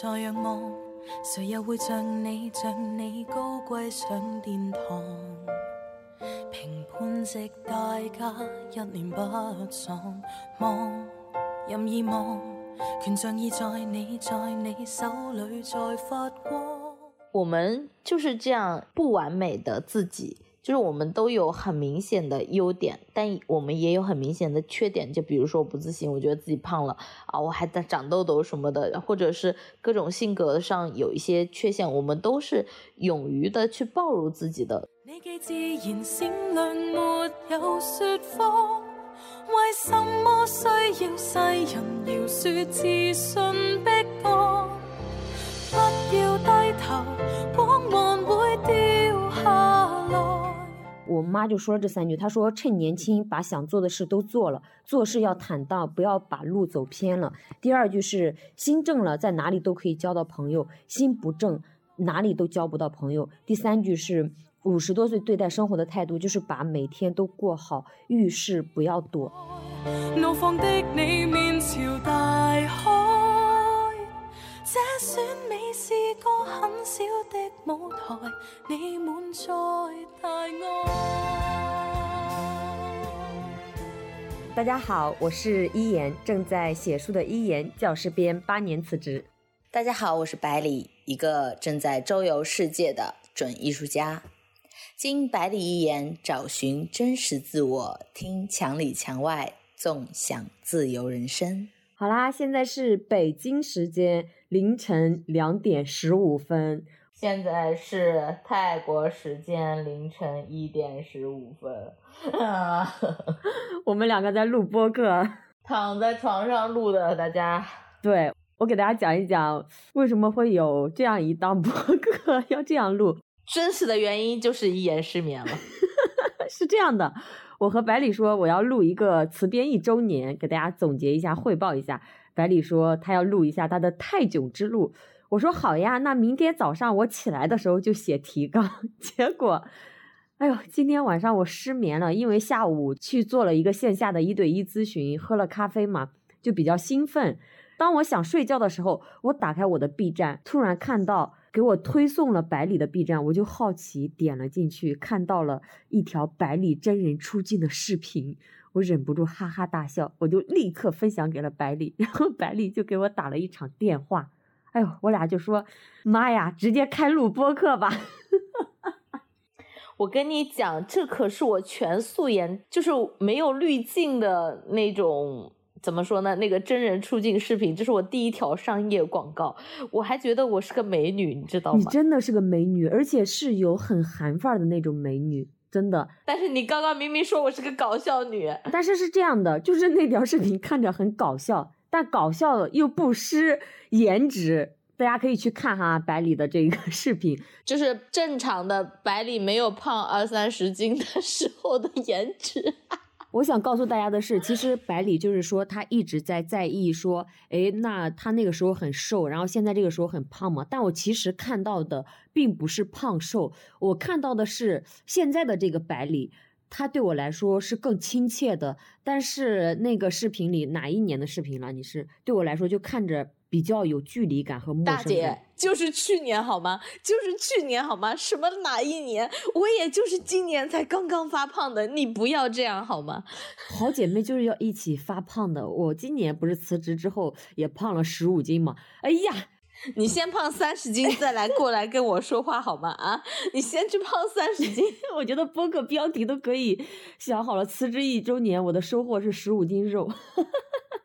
再仰望，谁又会像你像你高贵上殿堂？评判值大家一脸不爽，望任意望，权杖已在你在你手里在发光。我们就是这样不完美的自己。就是我们都有很明显的优点，但我们也有很明显的缺点。就比如说我不自信，我觉得自己胖了啊，我还在长痘痘什么的，或者是各种性格上有一些缺陷，我们都是勇于的去暴露自己的。为什么需要世人饶恕自信我妈就说了这三句，她说：“趁年轻，把想做的事都做了，做事要坦荡，不要把路走偏了。”第二句是：“心正了，在哪里都可以交到朋友；心不正，哪里都交不到朋友。”第三句是：“五十多岁对待生活的态度，就是把每天都过好，遇事不要躲。”怒放的你面朝大海，这选美是个很小的舞台，你满载大爱。大家好，我是一言，正在写书的一言，教师编八年辞职。大家好，我是百里，一个正在周游世界的准艺术家。经百里一言找寻真实自我，听墙里墙外，纵享自由人生。好啦，现在是北京时间凌晨两点十五分。现在是泰国时间凌晨一点十五分，我们两个在录播客，躺在床上录的。大家，对我给大家讲一讲为什么会有这样一档 播客要这样录。真实的原因就是一眼失眠了。是这样的，我和百里说我要录一个词编一周年，给大家总结一下、汇报一下。百里说他要录一下他的泰囧之路。我说好呀，那明天早上我起来的时候就写提纲。结果，哎呦，今天晚上我失眠了，因为下午去做了一个线下的一对一咨询，喝了咖啡嘛，就比较兴奋。当我想睡觉的时候，我打开我的 B 站，突然看到给我推送了百里的 B 站，我就好奇点了进去，看到了一条百里真人出镜的视频，我忍不住哈哈大笑，我就立刻分享给了百里，然后百里就给我打了一场电话。哎呦，我俩就说，妈呀，直接开录播课吧！我跟你讲，这可是我全素颜，就是没有滤镜的那种，怎么说呢？那个真人出镜视频，这是我第一条商业广告。我还觉得我是个美女，你知道吗？你真的是个美女，而且是有很韩范儿的那种美女，真的。但是你刚刚明明说我是个搞笑女，但是是这样的，就是那条视频看着很搞笑。但搞笑又不失颜值，大家可以去看哈百里的这个 视频，就是正常的百里没有胖二三十斤的时候的颜值。我想告诉大家的是，其实百里就是说他一直在在意说，哎，那他那个时候很瘦，然后现在这个时候很胖嘛。但我其实看到的并不是胖瘦，我看到的是现在的这个百里。他对我来说是更亲切的，但是那个视频里哪一年的视频了？你是对我来说就看着比较有距离感和陌生。大姐，就是去年好吗？就是去年好吗？什么哪一年？我也就是今年才刚刚发胖的，你不要这样好吗？好姐妹就是要一起发胖的。我今年不是辞职之后也胖了十五斤吗？哎呀！你先胖三十斤再来过来跟我说话好吗？啊，你先去胖三十斤。我觉得播客标题都可以想好了，辞职一周年，我的收获是十五斤肉。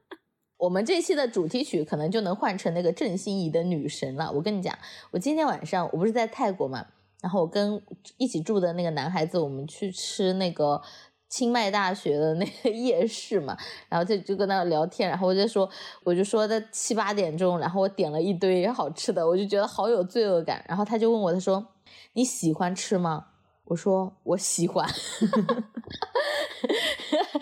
我们这期的主题曲可能就能换成那个郑欣宜的《女神》了。我跟你讲，我今天晚上我不是在泰国嘛，然后我跟一起住的那个男孩子，我们去吃那个。清迈大学的那个夜市嘛，然后就就跟他聊天，然后我就说，我就说在七八点钟，然后我点了一堆好吃的，我就觉得好有罪恶感。然后他就问我，他说你喜欢吃吗？我说我喜欢。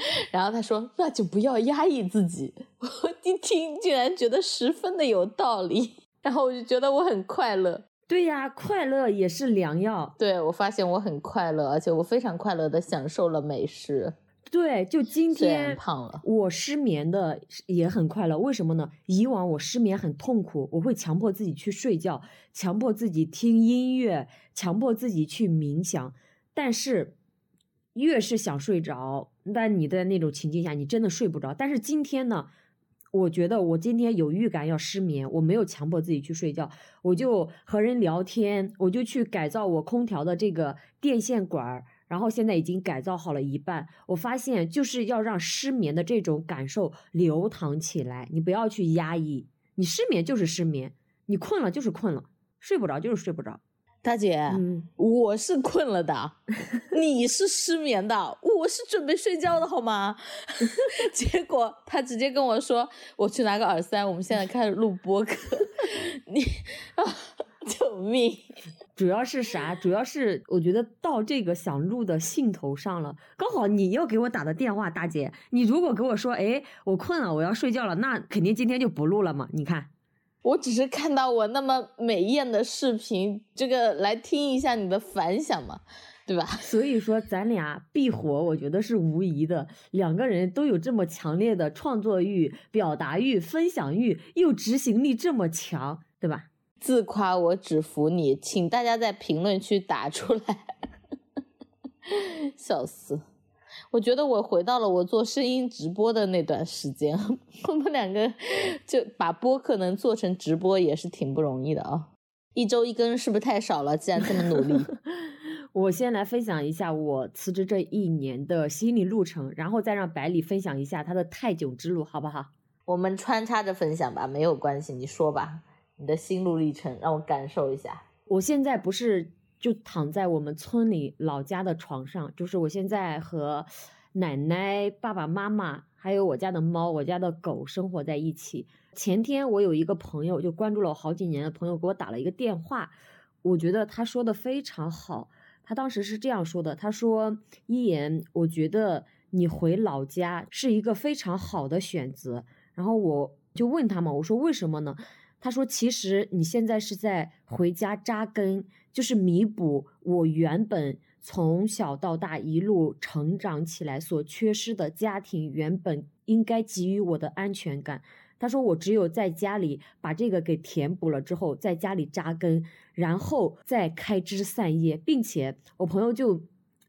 然后他说那就不要压抑自己。我一听竟然觉得十分的有道理，然后我就觉得我很快乐。对呀，快乐也是良药。对我发现我很快乐，而且我非常快乐的享受了美食。对，就今天胖了我失眠的也很快乐，为什么呢？以往我失眠很痛苦，我会强迫自己去睡觉，强迫自己听音乐，强迫自己去冥想，但是越是想睡着，但你在那种情境下，你真的睡不着。但是今天呢？我觉得我今天有预感要失眠，我没有强迫自己去睡觉，我就和人聊天，我就去改造我空调的这个电线管儿，然后现在已经改造好了一半。我发现就是要让失眠的这种感受流淌起来，你不要去压抑，你失眠就是失眠，你困了就是困了，睡不着就是睡不着。大姐，嗯，我是困了的，你是失眠的，我是准备睡觉的好吗？结果他直接跟我说，我去拿个耳塞，我们现在开始录播客。你啊，救命！主要是啥？主要是我觉得到这个想录的兴头上了，刚好你又给我打的电话，大姐，你如果给我说，哎，我困了，我要睡觉了，那肯定今天就不录了嘛。你看，我只是看到我那么美艳的视频，这个来听一下你的反响嘛，对吧？所以说咱俩必火，我觉得是无疑的。两个人都有这么强烈的创作欲、表达欲、分享欲，又执行力这么强，对吧？自夸我只服你，请大家在评论区打出来，笑死！我觉得我回到了我做声音直播的那段时间，我们两个就把播客能做成直播也是挺不容易的啊。一周一更是不是太少了？既然这么努力，我先来分享一下我辞职这一年的心理路程，然后再让百里分享一下他的泰囧之路，好不好？我们穿插着分享吧，没有关系，你说吧，你的心路历程让我感受一下。我现在不是就躺在我们村里老家的床上，就是我现在和奶奶、爸爸妈妈还有我家的猫、我家的狗生活在一起。前天我有一个朋友，就关注了我好几年的朋友，给我打了一个电话，我觉得他说的非常好。他当时是这样说的：“他说，一言，我觉得你回老家是一个非常好的选择。”然后我就问他嘛，我说为什么呢？他说，其实你现在是在回家扎根，就是弥补我原本从小到大一路成长起来所缺失的家庭原本应该给予我的安全感。他说，我只有在家里把这个给填补了之后，在家里扎根，然后再开枝散叶，并且我朋友就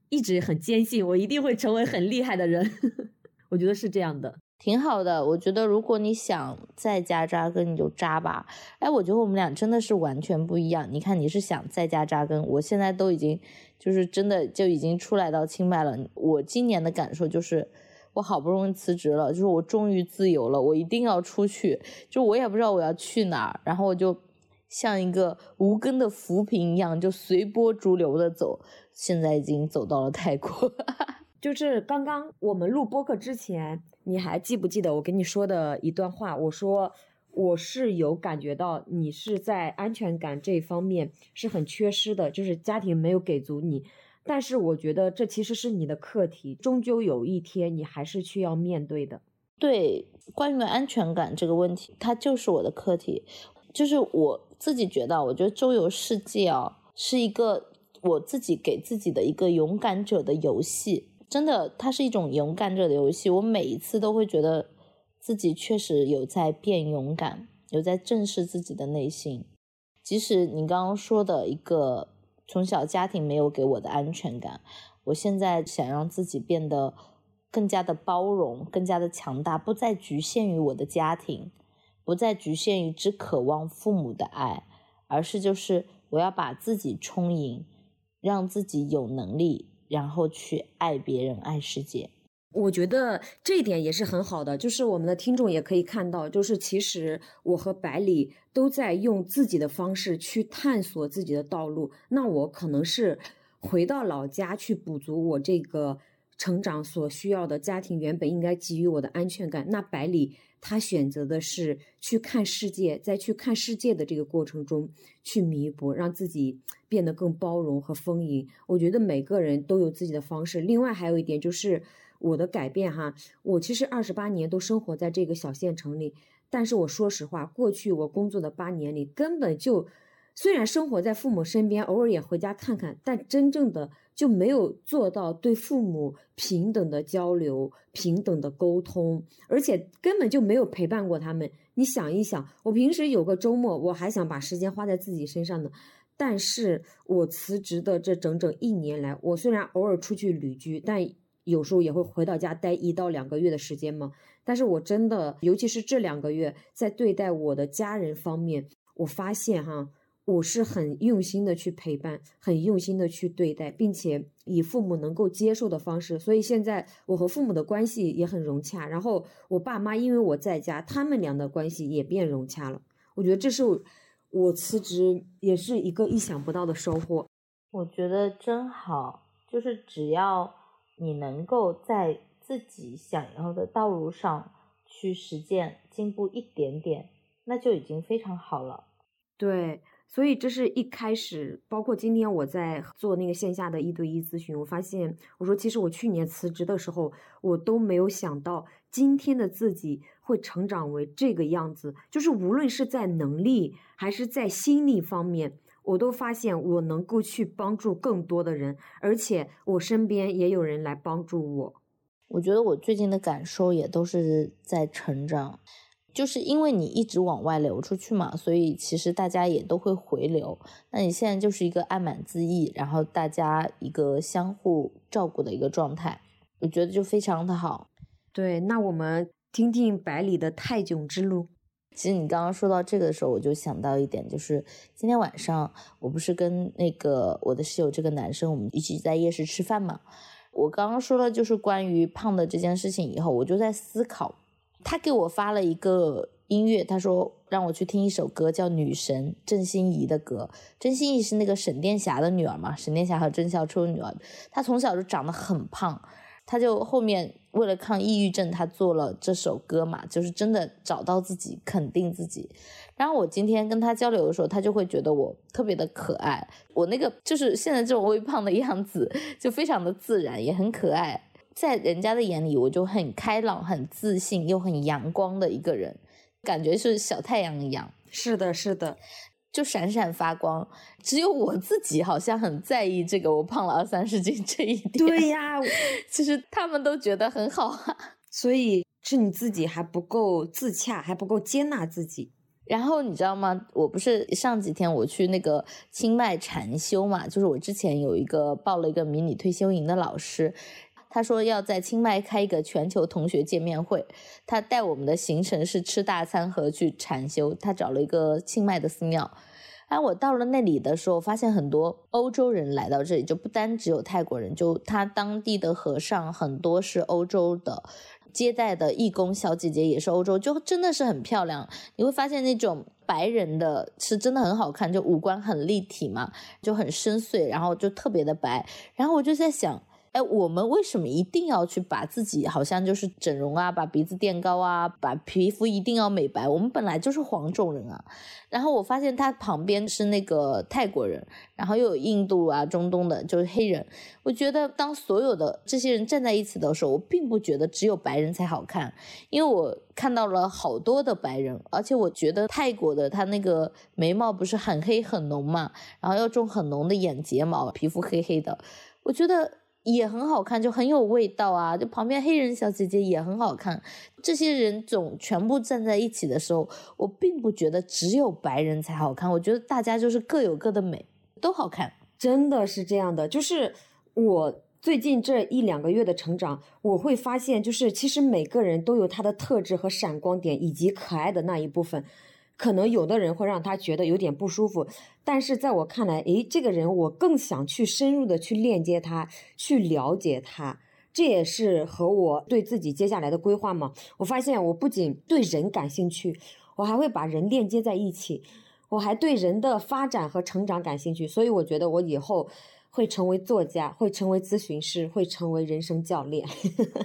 一直很坚信我一定会成为很厉害的人。我觉得是这样的。挺好的，我觉得如果你想在家扎根，你就扎吧。哎，我觉得我们俩真的是完全不一样。你看，你是想在家扎根，我现在都已经就是真的就已经出来到清迈了。我今年的感受就是，我好不容易辞职了，就是我终于自由了，我一定要出去。就我也不知道我要去哪儿，然后我就像一个无根的浮萍一样，就随波逐流的走。现在已经走到了泰国。就是刚刚我们录播客之前，你还记不记得我跟你说的一段话？我说我是有感觉到你是在安全感这一方面是很缺失的，就是家庭没有给足你。但是我觉得这其实是你的课题，终究有一天你还是需要面对的。对，关于安全感这个问题，它就是我的课题。就是我自己觉得，我觉得周游世界啊，是一个我自己给自己的一个勇敢者的游戏。真的，它是一种勇敢者的游戏。我每一次都会觉得自己确实有在变勇敢，有在正视自己的内心。即使你刚刚说的一个从小家庭没有给我的安全感，我现在想让自己变得更加的包容，更加的强大，不再局限于我的家庭，不再局限于只渴望父母的爱，而是就是我要把自己充盈，让自己有能力。然后去爱别人，爱世界。我觉得这一点也是很好的，就是我们的听众也可以看到，就是其实我和百里都在用自己的方式去探索自己的道路。那我可能是回到老家去补足我这个成长所需要的家庭原本应该给予我的安全感。那百里他选择的是去看世界，在去看世界的这个过程中去弥补，让自己变得更包容和丰盈。我觉得每个人都有自己的方式。另外还有一点就是我的改变哈，我其实二十八年都生活在这个小县城里，但是我说实话，过去我工作的八年里根本就虽然生活在父母身边，偶尔也回家看看，但真正的就没有做到对父母平等的交流、平等的沟通，而且根本就没有陪伴过他们。你想一想，我平时有个周末，我还想把时间花在自己身上呢。但是我辞职的这整整一年来，我虽然偶尔出去旅居，但有时候也会回到家待一到两个月的时间嘛。但是我真的，尤其是这两个月，在对待我的家人方面，我发现哈，我是很用心的去陪伴，很用心的去对待，并且以父母能够接受的方式。所以现在我和父母的关系也很融洽，然后我爸妈因为我在家，他们俩的关系也变融洽了。我觉得这是我辞职也是一个意想不到的收获。我觉得真好，就是只要你能够在自己想要的道路上去实践，进步一点点，那就已经非常好了。对，所以这是一开始，包括今天我在做那个线下的一对一咨询，我发现，我说其实我去年辞职的时候，我都没有想到今天的自己会成长为这个样子，就是无论是在能力还是在心理方面，我都发现我能够去帮助更多的人，而且我身边也有人来帮助我。我觉得我最近的感受也都是在成长。就是因为你一直往外流出去嘛，所以其实大家也都会回流。那你现在就是一个爱满自溢，然后大家一个相互照顾的一个状态，我觉得就非常的好。对，那我们听听百里的泰囧之路。其实你刚刚说到这个的时候，我就想到一点，就是今天晚上我不是跟那个我的室友这个男生，我们一起在夜市吃饭嘛。我刚刚说了就是关于胖的这件事情以后，我就在思考。他给我发了一个音乐，他说让我去听一首歌，叫《女神》郑欣宜的歌。郑欣宜是那个沈殿霞的女儿嘛？沈殿霞和郑少秋的女儿。她从小就长得很胖，她就后面为了抗抑郁症，她做了这首歌嘛，就是真的找到自己，肯定自己。然后我今天跟她交流的时候，她就会觉得我特别的可爱，我那个就是现在这种微胖的样子，就非常的自然，也很可爱。在人家的眼里，我就很开朗、很自信又很阳光的一个人，感觉是小太阳一样。是的，是的，就闪闪发光。只有我自己好像很在意这个我胖了二三十斤这一点。对呀，其实他们都觉得很好啊。所以是你自己还不够自洽，还不够接纳自己。然后你知道吗？我不是上几天我去那个清迈禅修嘛，就是我之前有一个报了一个迷你退休营的老师。他说要在清迈开一个全球同学见面会，他带我们的行程是吃大餐和去禅修。他找了一个清迈的寺庙，哎，我到了那里的时候，发现很多欧洲人来到这里，就不单只有泰国人，就他当地的和尚很多是欧洲的，接待的义工小姐姐也是欧洲，就真的是很漂亮。你会发现那种白人的是真的很好看，就五官很立体嘛，就很深邃，然后就特别的白。然后我就在想。哎，我们为什么一定要去把自己好像就是整容啊，把鼻子垫高啊，把皮肤一定要美白？我们本来就是黄种人啊。然后我发现他旁边是那个泰国人，然后又有印度啊、中东的，就是黑人。我觉得当所有的这些人站在一起的时候，我并不觉得只有白人才好看，因为我看到了好多的白人，而且我觉得泰国的他那个眉毛不是很黑很浓嘛，然后要种很浓的眼睫毛，皮肤黑黑的，我觉得。也很好看，就很有味道啊！就旁边黑人小姐姐也很好看，这些人种全部站在一起的时候，我并不觉得只有白人才好看，我觉得大家就是各有各的美，都好看，真的是这样的。就是我最近这一两个月的成长，我会发现，就是其实每个人都有他的特质和闪光点，以及可爱的那一部分。可能有的人会让他觉得有点不舒服，但是在我看来，诶，这个人我更想去深入的去链接他，去了解他，这也是和我对自己接下来的规划嘛。我发现我不仅对人感兴趣，我还会把人链接在一起，我还对人的发展和成长感兴趣，所以我觉得我以后会成为作家，会成为咨询师，会成为人生教练。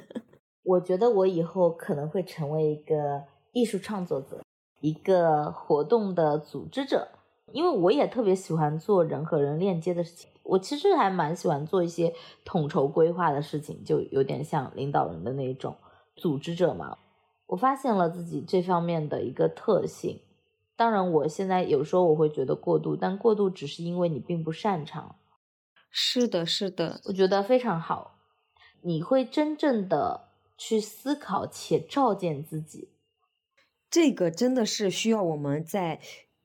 我觉得我以后可能会成为一个艺术创作者。一个活动的组织者，因为我也特别喜欢做人和人链接的事情。我其实还蛮喜欢做一些统筹规划的事情，就有点像领导人的那种组织者嘛。我发现了自己这方面的一个特性。当然，我现在有时候我会觉得过度，但过度只是因为你并不擅长。是的，是的，我觉得非常好。你会真正的去思考且照见自己，这个真的是需要我们在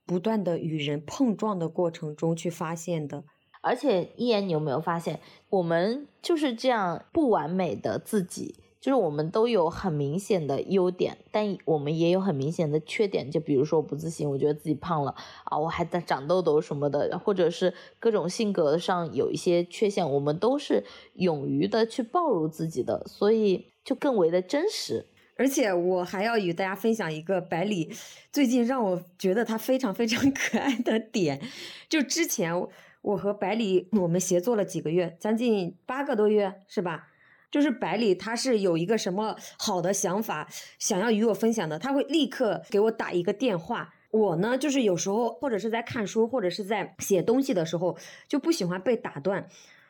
不断的与人碰撞的过程中去发现的。而且，一言，你有没有发现，我们就是这样不完美的自己，就是我们都有很明显的优点，但我们也有很明显的缺点。就比如说，不自信，我觉得自己胖了啊，我还在长痘痘什么的，或者是各种性格上有一些缺陷，我们都是勇于的去暴露自己的，所以就更为的真实。而且，我还要与大家分享一个百里最近让我觉得他非常非常 可爱的点，就之前。我和百里，我们协作了几个月，将近八个多月，是吧？就是百里，他是有一个什么好的想法，想要与我分享的，他会立刻给我打一个电话。我呢，就是有时候或者是在看书，或者是在写东西的时候，就不喜欢被打断。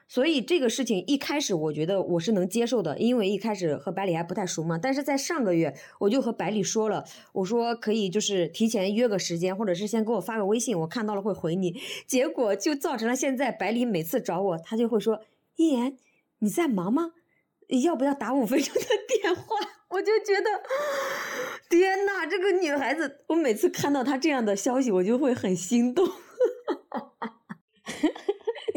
所以这个事情一开始我觉得我是能接受的，因为一开始和百里还不太熟嘛。但是在上个月，我就和百里说了，我说可以就是提前约个时间，或者是先给我发个微信，我看到了会回你。结果就造成了现在百里每次找我，他就会说：“一言，你在忙吗？要不要打五分钟的电话？”我就觉得，天呐，这个女孩子，我每次看到她这样的消息，我就会很心动。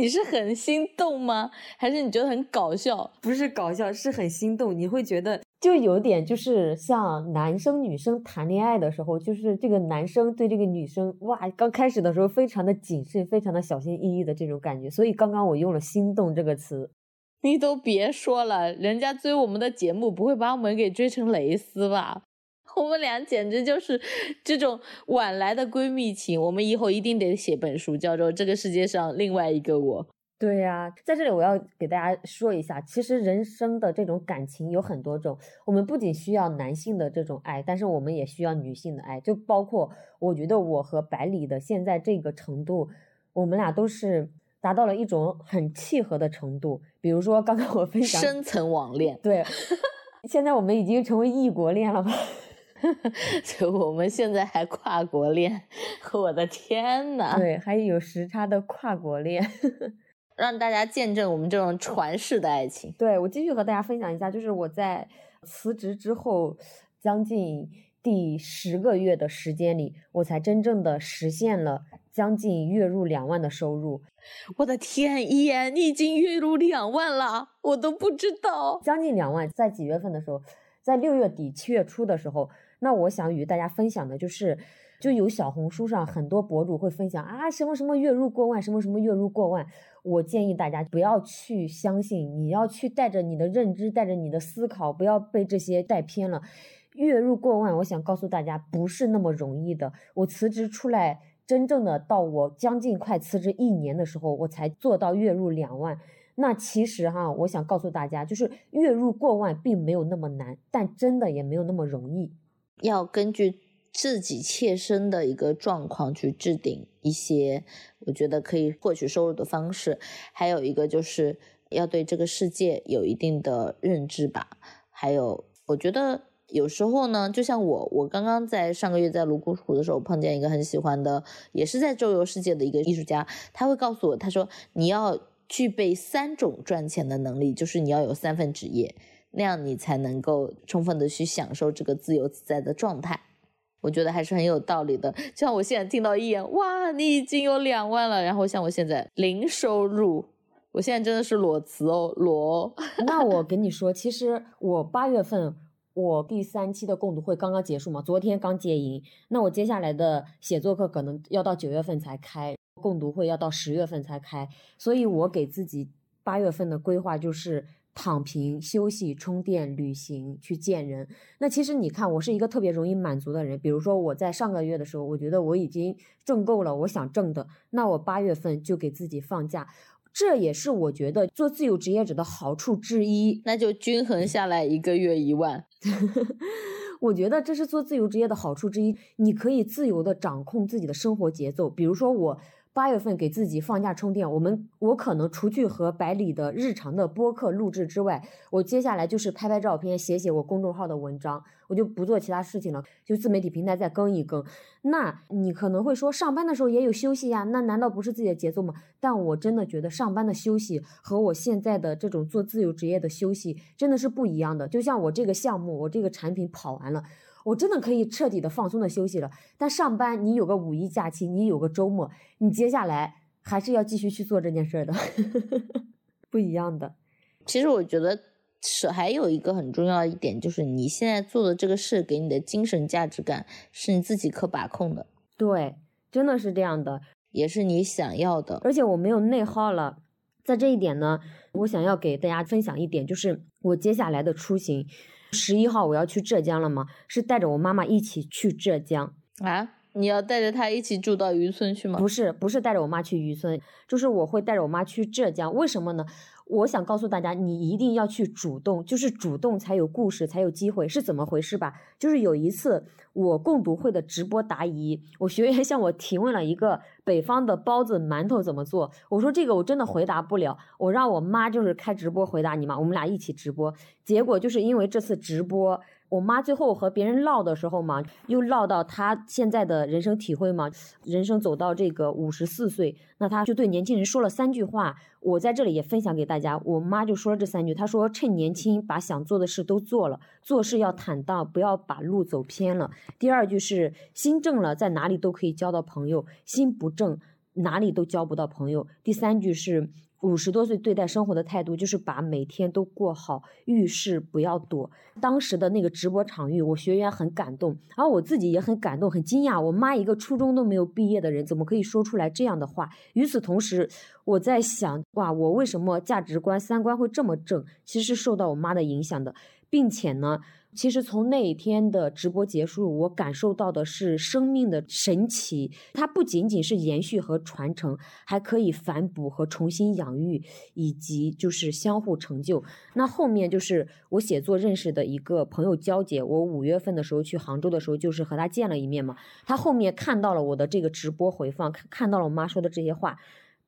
你是很心动吗？还是你觉得很搞笑？不是搞笑，是很心动。你会觉得就有点就是像男生女生谈恋爱的时候，就是这个男生对这个女生哇，刚开始的时候非常的谨慎，非常的小心翼翼的这种感觉。所以刚刚我用了“心动”这个词。你都别说了，人家追我们的节目不会把我们给追成蕾丝吧？我们俩简直就是这种晚来的闺蜜情，我们以后一定得写本书，叫做《这个世界上另外一个我》。对呀，在这里我要给大家说一下，其实人生的这种感情有很多种，我们不仅需要男性的这种爱，但是我们也需要女性的爱，就包括我觉得我和百里的现在这个程度，我们俩都是达到了一种很契合的程度。比如说刚刚我分享深层网恋，对，现在我们已经成为异国恋了吧？所以我们现在还跨国恋，我的天呐！对，还有时差的跨国恋，让大家见证我们这种传世的爱情。对我继续和大家分享一下，就是我在辞职之后将近第十个月的时间里，我才真正的实现了将近月入两万的收入。我的天，一言，你已经月入两万了，我都不知道，将近两万，在几月份的时候，在六月底七月初的时候。那我想与大家分享的就是，就有小红书上很多博主会分享啊，什么什么月入过万，什么什么月入过万。我建议大家不要去相信，你要去带着你的认知，带着你的思考，不要被这些带偏了。月入过万，我想告诉大家不是那么容易的。我辞职出来，真正的到我将近快辞职一年的时候，我才做到月入两万。那其实哈，我想告诉大家，就是月入过万并没有那么难，但真的也没有那么容易。要根据自己切身的一个状况去制定一些，我觉得可以获取收入的方式。还有一个就是要对这个世界有一定的认知吧。还有，我觉得有时候呢，就像我，我刚刚在上个月在泸沽湖的时候碰见一个很喜欢的，也是在周游世界的一个艺术家，他会告诉我，他说你要具备三种赚钱的能力，就是你要有三份职业。那样你才能够充分的去享受这个自由自在的状态，我觉得还是很有道理的。就像我现在听到一眼，哇，你已经有两万了，然后像我现在零收入，我现在真的是裸辞哦，裸。那我跟你说，其实我八月份我第三期的共读会刚刚结束嘛，昨天刚结营，那我接下来的写作课可能要到九月份才开，共读会要到十月份才开，所以我给自己八月份的规划就是。躺平、休息、充电、旅行、去见人。那其实你看，我是一个特别容易满足的人。比如说，我在上个月的时候，我觉得我已经挣够了我想挣的，那我八月份就给自己放假。这也是我觉得做自由职业者的好处之一。那就均衡下来一个月一万。我觉得这是做自由职业的好处之一，你可以自由的掌控自己的生活节奏。比如说我。八月份给自己放假充电，我们我可能除去和百里的日常的播客录制之外，我接下来就是拍拍照片，写写我公众号的文章，我就不做其他事情了，就自媒体平台再更一更。那你可能会说，上班的时候也有休息呀，那难道不是自己的节奏吗？但我真的觉得上班的休息和我现在的这种做自由职业的休息真的是不一样的。就像我这个项目，我这个产品跑完了。我真的可以彻底的放松的休息了，但上班你有个五一假期，你有个周末，你接下来还是要继续去做这件事的，不一样的。其实我觉得是还有一个很重要一点，就是你现在做的这个事给你的精神价值感是你自己可把控的。对，真的是这样的，也是你想要的。而且我没有内耗了，在这一点呢，我想要给大家分享一点，就是我接下来的出行。十一号我要去浙江了吗？是带着我妈妈一起去浙江啊？你要带着她一起住到渔村去吗？不是，不是带着我妈去渔村，就是我会带着我妈去浙江。为什么呢？我想告诉大家，你一定要去主动，就是主动才有故事，才有机会，是怎么回事吧？就是有一次我共读会的直播答疑，我学员向我提问了一个北方的包子馒头怎么做，我说这个我真的回答不了，我让我妈就是开直播回答你嘛，我们俩一起直播，结果就是因为这次直播。我妈最后和别人唠的时候嘛，又唠到她现在的人生体会嘛，人生走到这个五十四岁，那她就对年轻人说了三句话，我在这里也分享给大家。我妈就说了这三句，她说趁年轻把想做的事都做了，做事要坦荡，不要把路走偏了。第二句是心正了，在哪里都可以交到朋友；心不正，哪里都交不到朋友。第三句是。五十多岁对待生活的态度，就是把每天都过好，遇事不要躲。当时的那个直播场域，我学员很感动，而我自己也很感动，很惊讶。我妈一个初中都没有毕业的人，怎么可以说出来这样的话？与此同时，我在想，哇，我为什么价值观、三观会这么正？其实是受到我妈的影响的，并且呢。其实从那一天的直播结束，我感受到的是生命的神奇。它不仅仅是延续和传承，还可以反哺和重新养育，以及就是相互成就。那后面就是我写作认识的一个朋友娇姐，我五月份的时候去杭州的时候，就是和她见了一面嘛。她后面看到了我的这个直播回放，看看到了我妈说的这些话。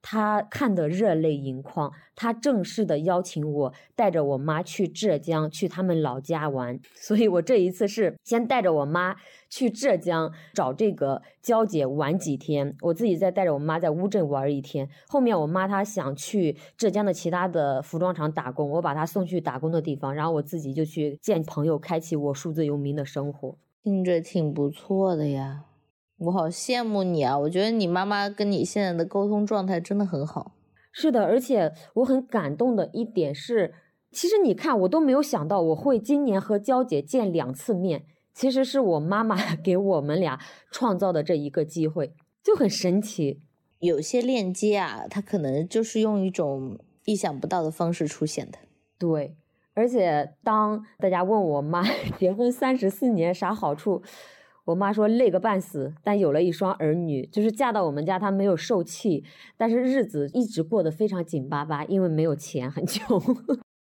他看得热泪盈眶，他正式的邀请我带着我妈去浙江，去他们老家玩。所以我这一次是先带着我妈去浙江找这个娇姐玩几天，我自己再带着我妈在乌镇玩一天。后面我妈她想去浙江的其他的服装厂打工，我把她送去打工的地方，然后我自己就去见朋友，开启我数字游民的生活。听着挺不错的呀。我好羡慕你啊！我觉得你妈妈跟你现在的沟通状态真的很好。是的，而且我很感动的一点是，其实你看，我都没有想到我会今年和娇姐见两次面，其实是我妈妈 给我们俩创造的这一个机会，就很神奇。有些链接啊，它可能就是用一种意想不到的方式出现的。对，而且当大家问我妈 结婚三十四年啥好处？我妈说累个半死，但有了一双儿女，就是嫁到我们家，她没有受气，但是日子一直过得非常紧巴巴，因为没有钱，很穷。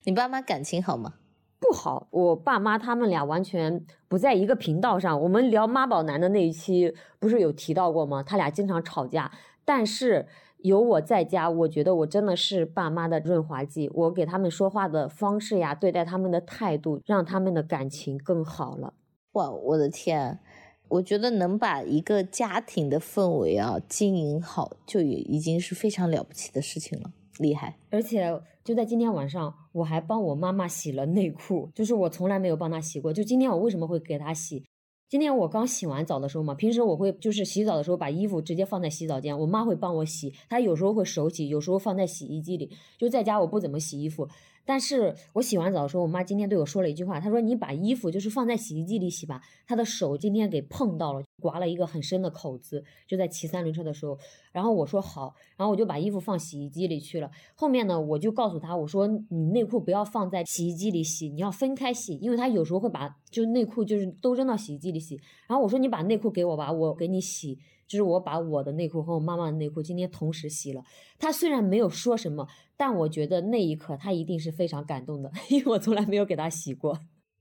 你爸妈感情好吗？不好，我爸妈他们俩完全不在一个频道上。我们聊妈宝男的那一期不是有提到过吗？他俩经常吵架，但是有我在家，我觉得我真的是爸妈的润滑剂。我给他们说话的方式呀，对待他们的态度，让他们的感情更好了。哇，我的天！我觉得能把一个家庭的氛围啊经营好，就也已经是非常了不起的事情了，厉害。而且就在今天晚上，我还帮我妈妈洗了内裤，就是我从来没有帮她洗过。就今天我为什么会给她洗？今天我刚洗完澡的时候嘛，平时我会就是洗澡的时候把衣服直接放在洗澡间，我妈会帮我洗，她有时候会手洗，有时候放在洗衣机里。就在家我不怎么洗衣服。但是我洗完澡的时候，我妈今天对我说了一句话，她说：“你把衣服就是放在洗衣机里洗吧。”她的手今天给碰到了，刮了一个很深的口子，就在骑三轮车的时候。然后我说好，然后我就把衣服放洗衣机里去了。后面呢，我就告诉她，我说你内裤不要放在洗衣机里洗，你要分开洗，因为她有时候会把就内裤就是都扔到洗衣机里洗。然后我说你把内裤给我吧，我给你洗。就是我把我的内裤和我妈妈的内裤今天同时洗了。她虽然没有说什么，但我觉得那一刻她一定是非常感动的，因为我从来没有给她洗过。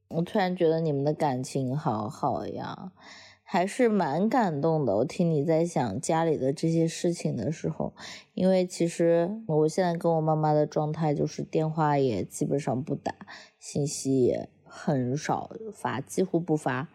我突然觉得你们的感情好好呀。还是蛮感动的。我听你在想家里的这些事情的时候，因为其实我现在跟我妈妈的状态就是电话也基本上不打，信息也很少发，几乎不发。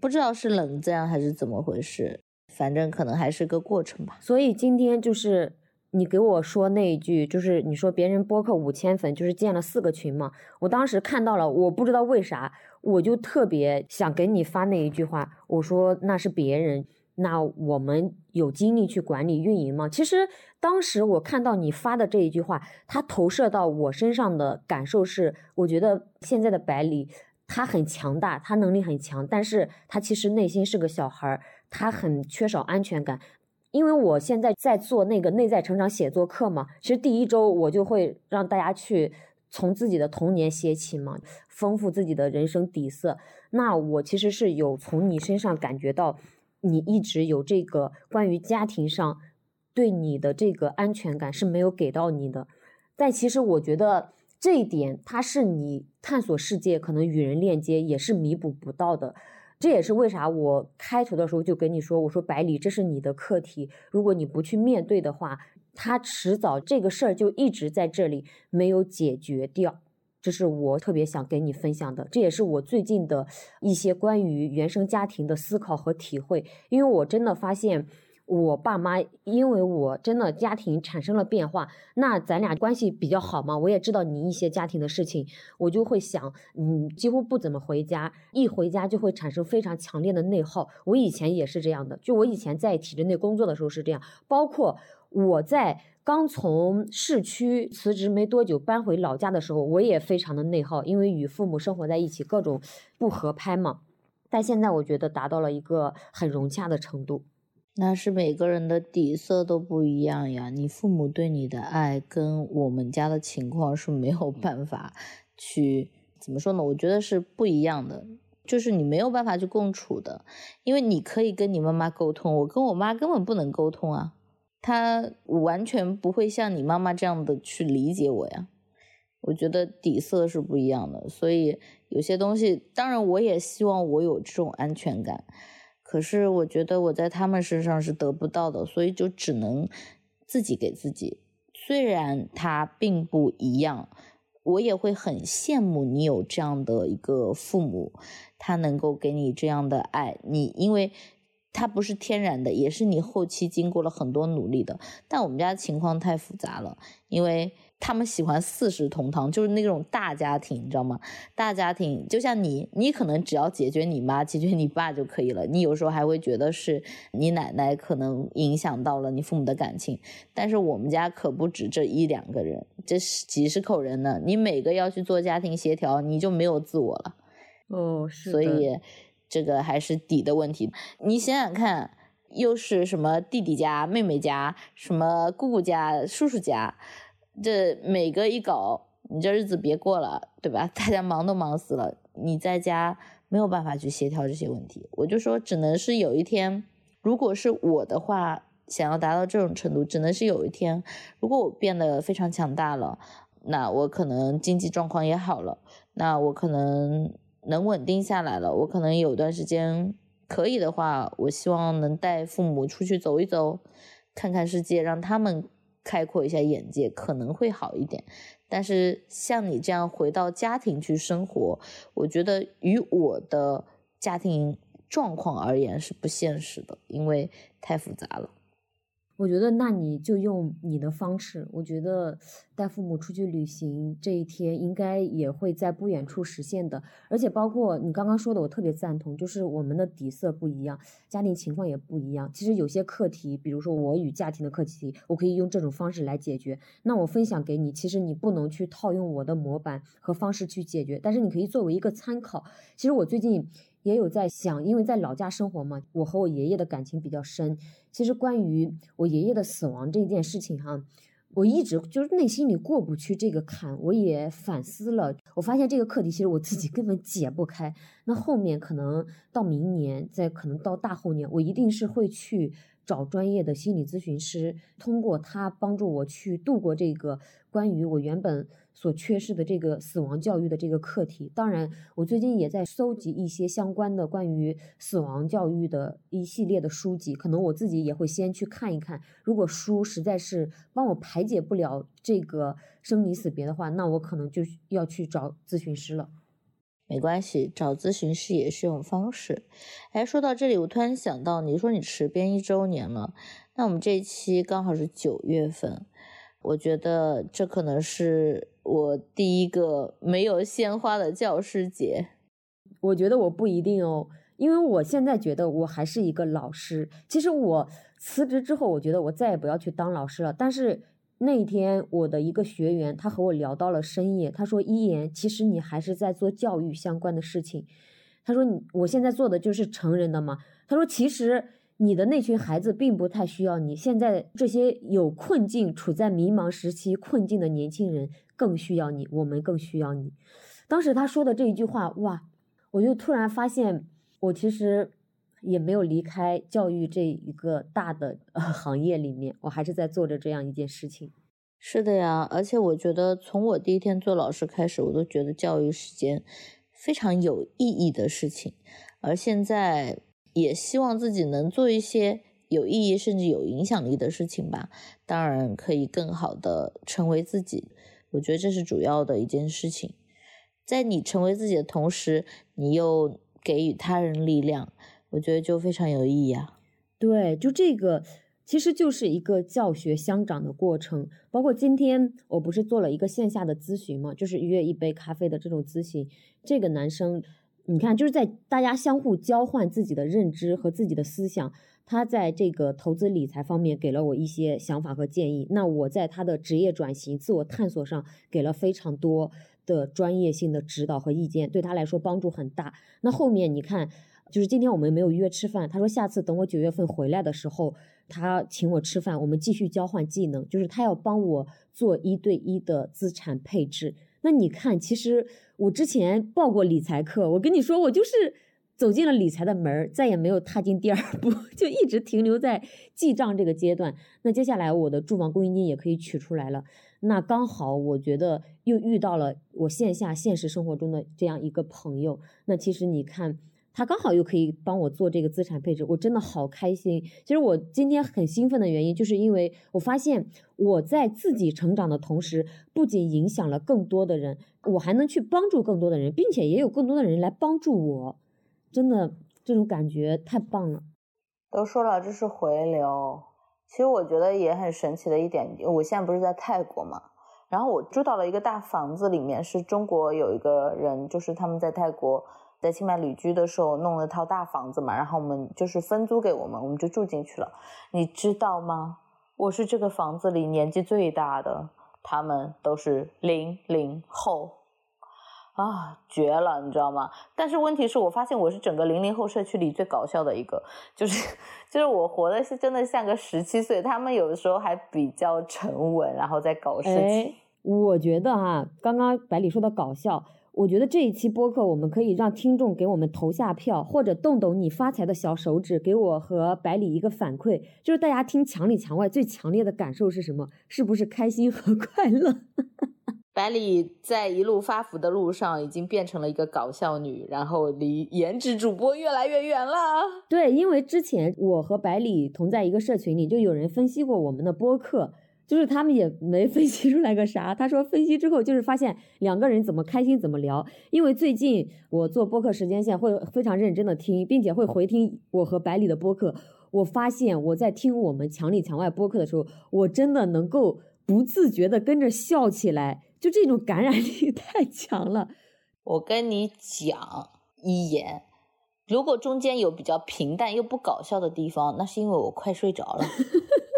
不知道是冷战还是怎么回事，反正可能还是个过程吧。所以今天就是你给我说那一句，就是你说别人播客五千粉，就是建了四个群嘛。我当时看到了，我不知道为啥，我就特别想给你发那一句话。我说那是别人，那我们有精力去管理运营吗？其实当时我看到你发的这一句话，它投射到我身上的感受是，我觉得现在的百里。他很强大，他能力很强，但是他其实内心是个小孩儿，他很缺少安全感。因为我现在在做那个内在成长写作课嘛，其实第一周我就会让大家去从自己的童年写起嘛，丰富自己的人生底色。那我其实是有从你身上感觉到，你一直有这个关于家庭上对你的这个安全感是没有给到你的，但其实我觉得。这一点，它是你探索世界，可能与人链接也是弥补不到的。这也是为啥我开头的时候就跟你说，我说百里，这是你的课题，如果你不去面对的话，他迟早这个事儿就一直在这里没有解决掉。这是我特别想跟你分享的，这也是我最近的一些关于原生家庭的思考和体会，因为我真的发现。我爸妈因为我真的家庭产生了变化，那咱俩关系比较好嘛，我也知道你一些家庭的事情，我就会想，嗯，几乎不怎么回家，一回家就会产生非常强烈的内耗。我以前也是这样的，就我以前在体制内工作的时候是这样，包括我在刚从市区辞职没多久搬回老家的时候，我也非常的内耗，因为与父母生活在一起，各种不合拍嘛。但现在我觉得达到了一个很融洽的程度。那是每个人的底色都不一样呀，你父母对你的爱跟我们家的情况是没有办法去怎么说呢？我觉得是不一样的，就是你没有办法去共处的，因为你可以跟你妈妈沟通，我跟我妈根本不能沟通啊，她完全不会像你妈妈这样的去理解我呀。我觉得底色是不一样的，所以有些东西，当然我也希望我有这种安全感。可是我觉得我在他们身上是得不到的，所以就只能自己给自己。虽然他并不一样，我也会很羡慕你有这样的一个父母，他能够给你这样的爱。你因为他不是天然的，也是你后期经过了很多努力的。但我们家情况太复杂了，因为。他们喜欢四世同堂，就是那种大家庭，你知道吗？大家庭就像你，你可能只要解决你妈、解决你爸就可以了。你有时候还会觉得是你奶奶可能影响到了你父母的感情，但是我们家可不止这一两个人，这是几十口人呢。你每个要去做家庭协调，你就没有自我了。哦，是所以这个还是底的问题。你想想看，又是什么弟弟家、妹妹家，什么姑姑家、叔叔家。这每个一搞，你这日子别过了，对吧？大家忙都忙死了，你在家没有办法去协调这些问题。我就说，只能是有一天，如果是我的话，想要达到这种程度，只能是有一天，如果我变得非常强大了，那我可能经济状况也好了，那我可能能稳定下来了，我可能有段时间可以的话，我希望能带父母出去走一走，看看世界，让他们。开阔一下眼界可能会好一点，但是像你这样回到家庭去生活，我觉得与我的家庭状况而言是不现实的，因为太复杂了。我觉得那你就用你的方式。我觉得带父母出去旅行这一天应该也会在不远处实现的。而且包括你刚刚说的，我特别赞同，就是我们的底色不一样，家庭情况也不一样。其实有些课题，比如说我与家庭的课题，我可以用这种方式来解决。那我分享给你，其实你不能去套用我的模板和方式去解决，但是你可以作为一个参考。其实我最近。也有在想，因为在老家生活嘛，我和我爷爷的感情比较深。其实关于我爷爷的死亡这件事情哈，我一直就是内心里过不去这个坎。我也反思了，我发现这个课题其实我自己根本解不开。那后面可能到明年，再可能到大后年，我一定是会去。找专业的心理咨询师，通过他帮助我去度过这个关于我原本所缺失的这个死亡教育的这个课题。当然，我最近也在搜集一些相关的关于死亡教育的一系列的书籍，可能我自己也会先去看一看。如果书实在是帮我排解不了这个生离死别的话，那我可能就要去找咨询师了。没关系，找咨询师也是一种方式。哎，说到这里，我突然想到，你说你持编一周年了，那我们这一期刚好是九月份，我觉得这可能是我第一个没有鲜花的教师节。我觉得我不一定哦，因为我现在觉得我还是一个老师。其实我辞职之后，我觉得我再也不要去当老师了，但是。那天，我的一个学员，他和我聊到了深夜。他说：“一言，其实你还是在做教育相关的事情。”他说：“你我现在做的就是成人的嘛。”他说：“其实你的那群孩子并不太需要你，现在这些有困境、处在迷茫时期困境的年轻人更需要你，我们更需要你。”当时他说的这一句话，哇，我就突然发现，我其实。也没有离开教育这一个大的呃行业里面，我还是在做着这样一件事情。是的呀，而且我觉得从我第一天做老师开始，我都觉得教育是件非常有意义的事情，而现在也希望自己能做一些有意义甚至有影响力的事情吧。当然，可以更好的成为自己，我觉得这是主要的一件事情。在你成为自己的同时，你又给予他人力量。我觉得就非常有意义啊！对，就这个其实就是一个教学相长的过程。包括今天我不是做了一个线下的咨询嘛，就是约一杯咖啡的这种咨询。这个男生，你看，就是在大家相互交换自己的认知和自己的思想。他在这个投资理财方面给了我一些想法和建议。那我在他的职业转型、自我探索上给了非常多的专业性的指导和意见，对他来说帮助很大。那后面你看。就是今天我们没有约吃饭，他说下次等我九月份回来的时候，他请我吃饭，我们继续交换技能。就是他要帮我做一对一的资产配置。那你看，其实我之前报过理财课，我跟你说，我就是走进了理财的门再也没有踏进第二步，就一直停留在记账这个阶段。那接下来我的住房公积金也可以取出来了，那刚好我觉得又遇到了我线下现实生活中的这样一个朋友。那其实你看。他刚好又可以帮我做这个资产配置，我真的好开心。其实我今天很兴奋的原因，就是因为我发现我在自己成长的同时，不仅影响了更多的人，我还能去帮助更多的人，并且也有更多的人来帮助我。真的，这种感觉太棒了。都说了这是回流，其实我觉得也很神奇的一点，我现在不是在泰国嘛，然后我住到了一个大房子里面，是中国有一个人，就是他们在泰国。在清迈旅居的时候，弄了套大房子嘛，然后我们就是分租给我们，我们就住进去了。你知道吗？我是这个房子里年纪最大的，他们都是零零后，啊，绝了，你知道吗？但是问题是我发现我是整个零零后社区里最搞笑的一个，就是就是我活的是真的像个十七岁，他们有的时候还比较沉稳，然后在搞事情。我觉得哈，刚刚百里说的搞笑。我觉得这一期播客，我们可以让听众给我们投下票，或者动动你发财的小手指，给我和百里一个反馈，就是大家听墙里墙外最强烈的感受是什么？是不是开心和 快乐？百里在一路发福的路上，已经变成了一个搞笑女，然后离颜值主播越来越远了。对，因为之前我和百里同在一个社群里，就有人分析过我们的播客。就是他们也没 分析出来个啥，他说分析之后就是发现两个人怎么开心怎么聊。因为最近我做播客时间线会非常认真的听，并且会回听我和百里的播客。我发现我在听我们墙里墙外播客的时候，我真的能够不自觉的跟着笑起来，就这种感染力 太强了。我跟你讲一言，如果中间有比较平淡又不搞笑的地方，那是因为我快睡着了。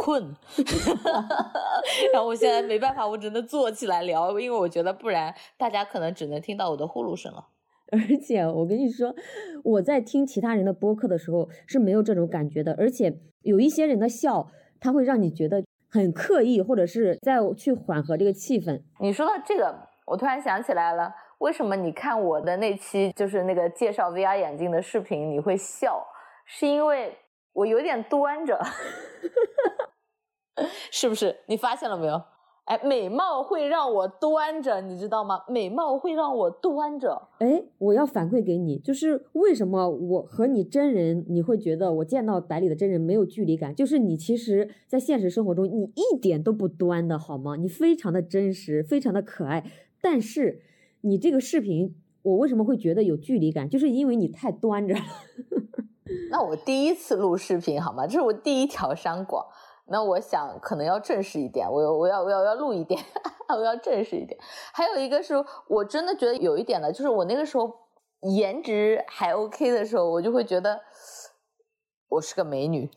困，然后我现在没办法，我只能坐起来聊，因为我觉得不然大家可能只能听到我的呼噜声了。而且我跟你说，我在听其他人的播客的时候是没有这种感觉的，而且有一些人的笑，他会让你觉得很刻意，或者是在去缓和这个气氛。你说到这个，我突然想起来了，为什么你看我的那期就是那个介绍 VR 眼镜的视频，你会笑？是因为。我有点端着，是不是？你发现了没有？哎，美貌会让我端着，你知道吗？美貌会让我端着。哎，我要反馈给你，就是为什么我和你真人，你会觉得我见到百里的真人没有距离感？就是你其实，在现实生活中，你一点都不端的好吗？你非常的真实，非常的可爱。但是你这个视频，我为什么会觉得有距离感？就是因为你太端着了。那我第一次录视频好吗？这是我第一条商广。那我想可能要正式一点，我我要我要要录一点，我要正式一点。还有一个是我真的觉得有一点的，就是我那个时候颜值还 OK 的时候，我就会觉得我是个美女，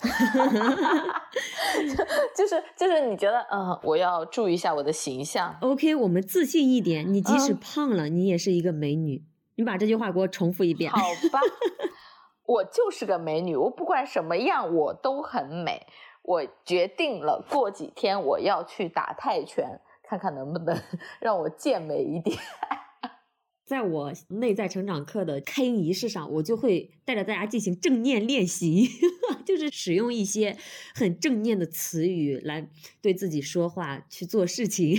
就是就是你觉得嗯，我要注意一下我的形象。OK，我们自信一点，你即使嗯胖了，你也是一个美女。你把这句话给我重复一遍。好吧，我就是个美女，我不管什么样我都很美。我决定了，过几天我要去打泰拳，看看能不能 让我健美一点。在我内在成长课的开营仪式上，我就会带着大家进行正念练习，就是使用一些很正念的词语来对自己说话、去做事情。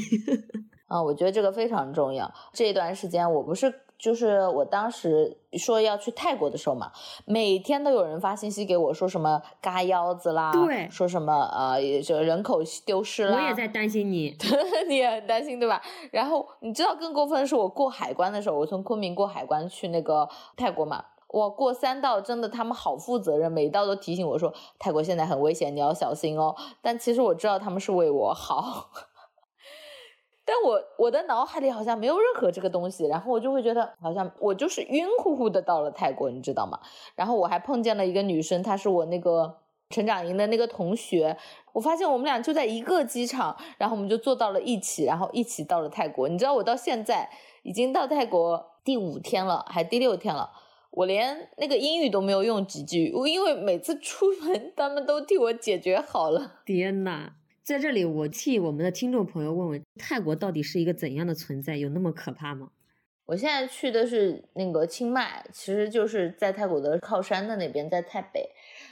啊，我觉得这个非常重要。这一段时间，我不是就是我当时说要去泰国的时候嘛，每天都有人发信息给我说什么嘎腰子啦，对说什么呃，也就人口丢失啦，我也在担心你，你也很担心对吧？然后你知道更过分的是，我过海关的时候，我从昆明过海关去那个泰国嘛，我，过三道真的他们好负责任，每一道都提醒我说泰国现在很危险，你要小心哦。但其实我知道他们是为我好。但我我的脑海里好像没有任何这个东西，然后我就会觉得好像我就是晕乎乎的到了泰国，你知道吗？然后我还碰见了一个女生，她是我那个成长营的那个同学，我发现我们俩就在一个机场，然后我们就坐到了一起，然后一起到了泰国。你知道我到现在已经到泰国第五天了，还第六天了，我连那个英语都没有用几句，我因为每次出门他们都替我解决好了。天呐！在这里，我替我们的听众朋友问问：泰国到底是一个怎样的存在？有那么可怕吗？我现在去的是那个清迈，其实就是在泰国的靠山的那边，在泰北。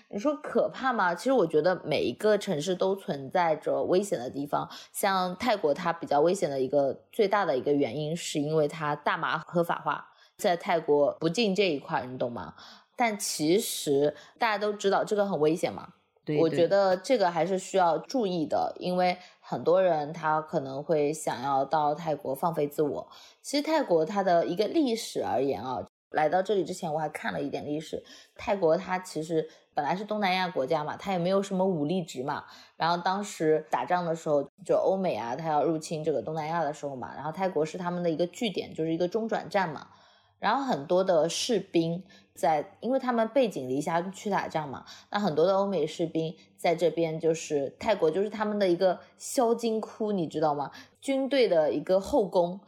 你说可怕吗？其实我觉得每一个城市都存在着危险的地方。像泰国，它比较危险的一个最大的一个原因，是因为它大麻合法化，在泰国不进这一块，你懂吗？但其实大家都知道这个很危险嘛，对，对我觉得这个还是需要注意的，因为很多人他可能会想要到泰国放飞自我。其实泰国它的一个历史而言啊，来到这里之前我还看了一点历史。泰国它其实本来是东南亚国家嘛，它也没有什么武力值嘛。然后当时打仗的时候，就欧美啊，它要入侵这个东南亚的时候嘛，然后泰国是他们的一个据点，就是一个中转站嘛。然后很多的士兵在，因为他们背井离乡去打仗嘛，那很多的欧美士兵在这边就是泰国，就是他们的一个销金窟，你知道吗？军队的一个后宫。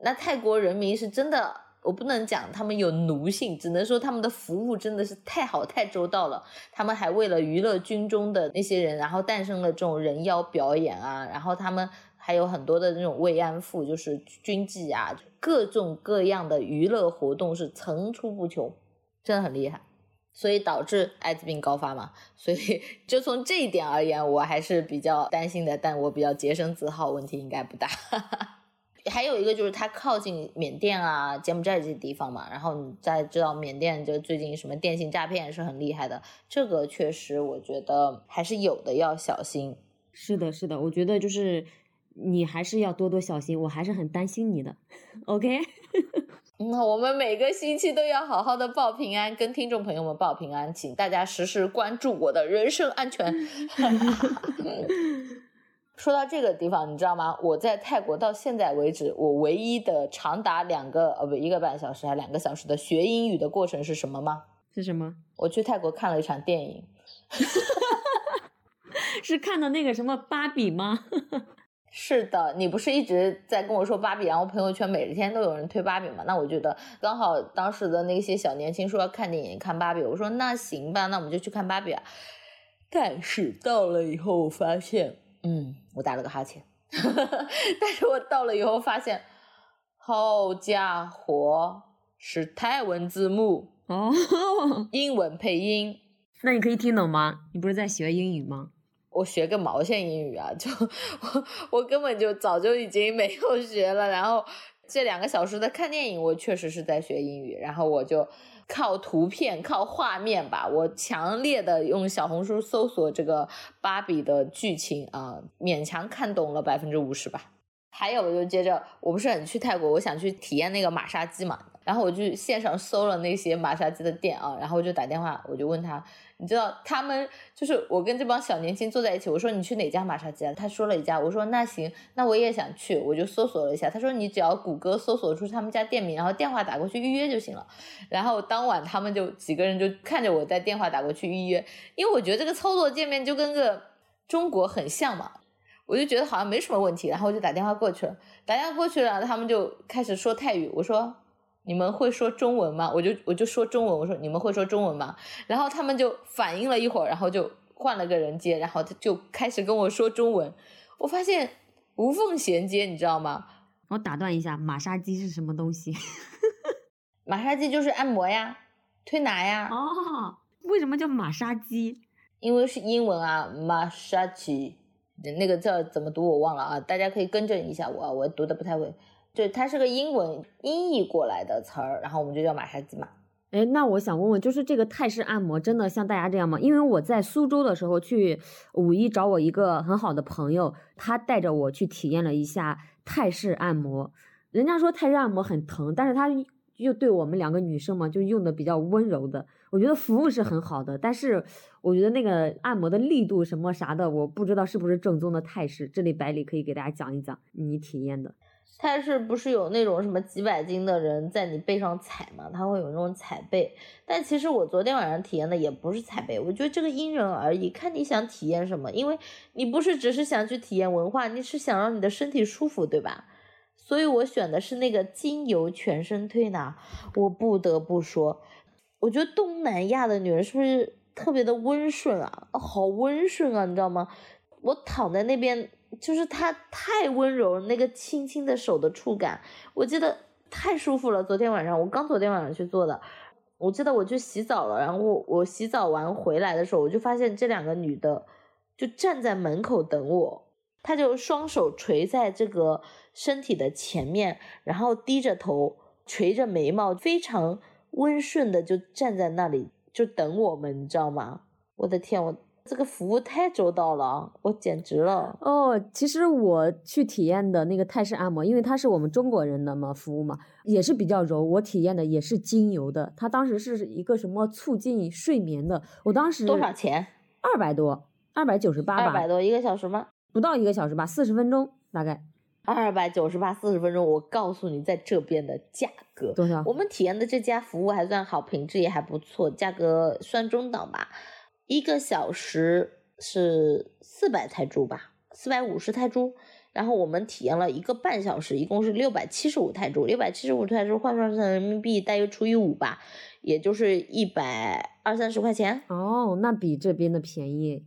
那泰国人民是真的，我不能讲他们有奴性，只能说他们的服务真的是太好太周到了。他们还为了娱乐军中的那些人，然后诞生了这种人妖表演啊，然后他们还有很多的那种慰安妇，就是军妓啊，各种各样的娱乐活动是层出不穷，真的很厉害。所以导致艾滋病高发嘛，所以 就从这一点而言，我还是比较担心的，但我比较洁身自好，问题应该不大。还有一个就是它靠近缅甸啊、柬埔寨这些地方嘛，然后你再知道缅甸就最近什么电信诈骗是很厉害的，这个确实我觉得还是有的，要小心。是的，是的，我觉得就是你还是要多多小心，我还是很担心你的。OK，那我们每个星期都要好好的报平安，跟听众朋友们报平安，请大家时时关注我的人身安全。说到这个地方，你知道吗？我在泰国到现在为止，我唯一的长达两个呃不一个半小时还两个小时的学英语的过程是什么吗？是什么？我去泰国看了一场电影。是看的那个什么芭比吗？是的，你不是一直在跟我说芭比，然后朋友圈每天都有人推芭比嘛？那我觉得刚好当时的那些小年轻说要看电影看芭比，我说那行吧，那我们就去看芭比啊。但是到了以后，我发现，嗯，我打了个哈欠，但是我到了以后发现，好家伙，是泰文字幕，哦，英文配音，那你可以听懂吗？你不是在学英语吗？我学个毛线英语啊！就我我根本就早就已经没有学了。然后这两个小时的看电影，我确实是在学英语。然后我就靠图片、靠画面吧，我强烈的用小红书搜索这个芭比的剧情啊，勉强看懂了百分之五十吧。还有，我就接着，我不是很去泰国，我想去体验那个马杀鸡嘛。然后我就线上搜了那些马杀鸡的店啊，然后我就打电话，我就问他，你知道他们就是我跟这帮小年轻坐在一起，我说你去哪家马杀鸡啊？他说了一家，我说那行，那我也想去，我就搜索了一下，他说你只要谷歌搜索出他们家店名，然后电话打过去预约就行了。然后当晚他们就几个人就看着我在电话打过去预约，因为我觉得这个操作界面就跟个中国很像嘛，我就觉得好像没什么问题，然后我就打电话过去了，打电话过去了，他们就开始说泰语，我说。你们会说中文吗？我就我就说中文，我说你们会说中文吗？然后他们就反应了一会儿，然后就换了个人接，然后他就开始跟我说中文。我发现无缝衔接，你知道吗？我打断一下，马杀鸡是什么东西？马杀鸡就是按摩呀，推拿呀。哦，为什么叫马杀鸡？因为是英文啊，马杀鸡，那个字怎么读我忘了啊，大家可以更正一下我，我读的不太会。对，它是个英文音译过来的词儿，然后我们就叫马杀鸡嘛。哎，那我想问问，就是这个泰式按摩真的像大家这样吗？因为我在苏州的时候去五一找我一个很好的朋友，他带着我去体验了一下泰式按摩。人家说泰式按摩很疼，但是他又对我们两个女生嘛，就用的比较温柔的。我觉得服务是很好的，但是我觉得那个按摩的力度什么啥的，我不知道是不是正宗的泰式。这里百里可以给大家讲一讲你体验的。泰式不是有那种什么几百斤的人在你背上踩吗？他会有那种踩背，但其实我昨天晚上体验的也不是踩背，我觉得这个因人而异，看你想体验什么，因为你不是只是想去体验文化，你是想让你的身体舒服，对吧？所以我选的是那个精油全身推拿。我不得不说，我觉得东南亚的女人是不是特别的温顺啊？好温顺啊，你知道吗？我躺在那边。就是他太温柔，那个轻轻的手的触感，我记得太舒服了。昨天晚上我刚昨天晚上去做的，我记得我去洗澡了，然后我洗澡完回来的时候，我就发现这两个女的就站在门口等我，她就双手垂在这个身体的前面，然后低着头，垂着眉毛，非常温顺的就站在那里就等我们，你知道吗？我的天，我。这个服务太周到了，我简直了哦！其实我去体验的那个泰式按摩，因为它是我们中国人的嘛服务嘛，也是比较柔。我体验的也是精油的，它当时是一个什么促进睡眠的。我当时多少钱？二百多，二百九十八吧。二百多一个小时吗？不到一个小时吧，四十分钟大概。二百九十八四十分钟，我告诉你，在这边的价格多少？我们体验的这家服务还算好，品质也还不错，价格算中档吧。一个小时是四百泰铢吧，四百五十泰铢。然后我们体验了一个半小时，一共是六百七十五泰铢。六百七十五泰铢换算成人民币大约除以五吧，也就是一百二三十块钱。哦，那比这边的便宜，